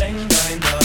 Bang, bang, bang.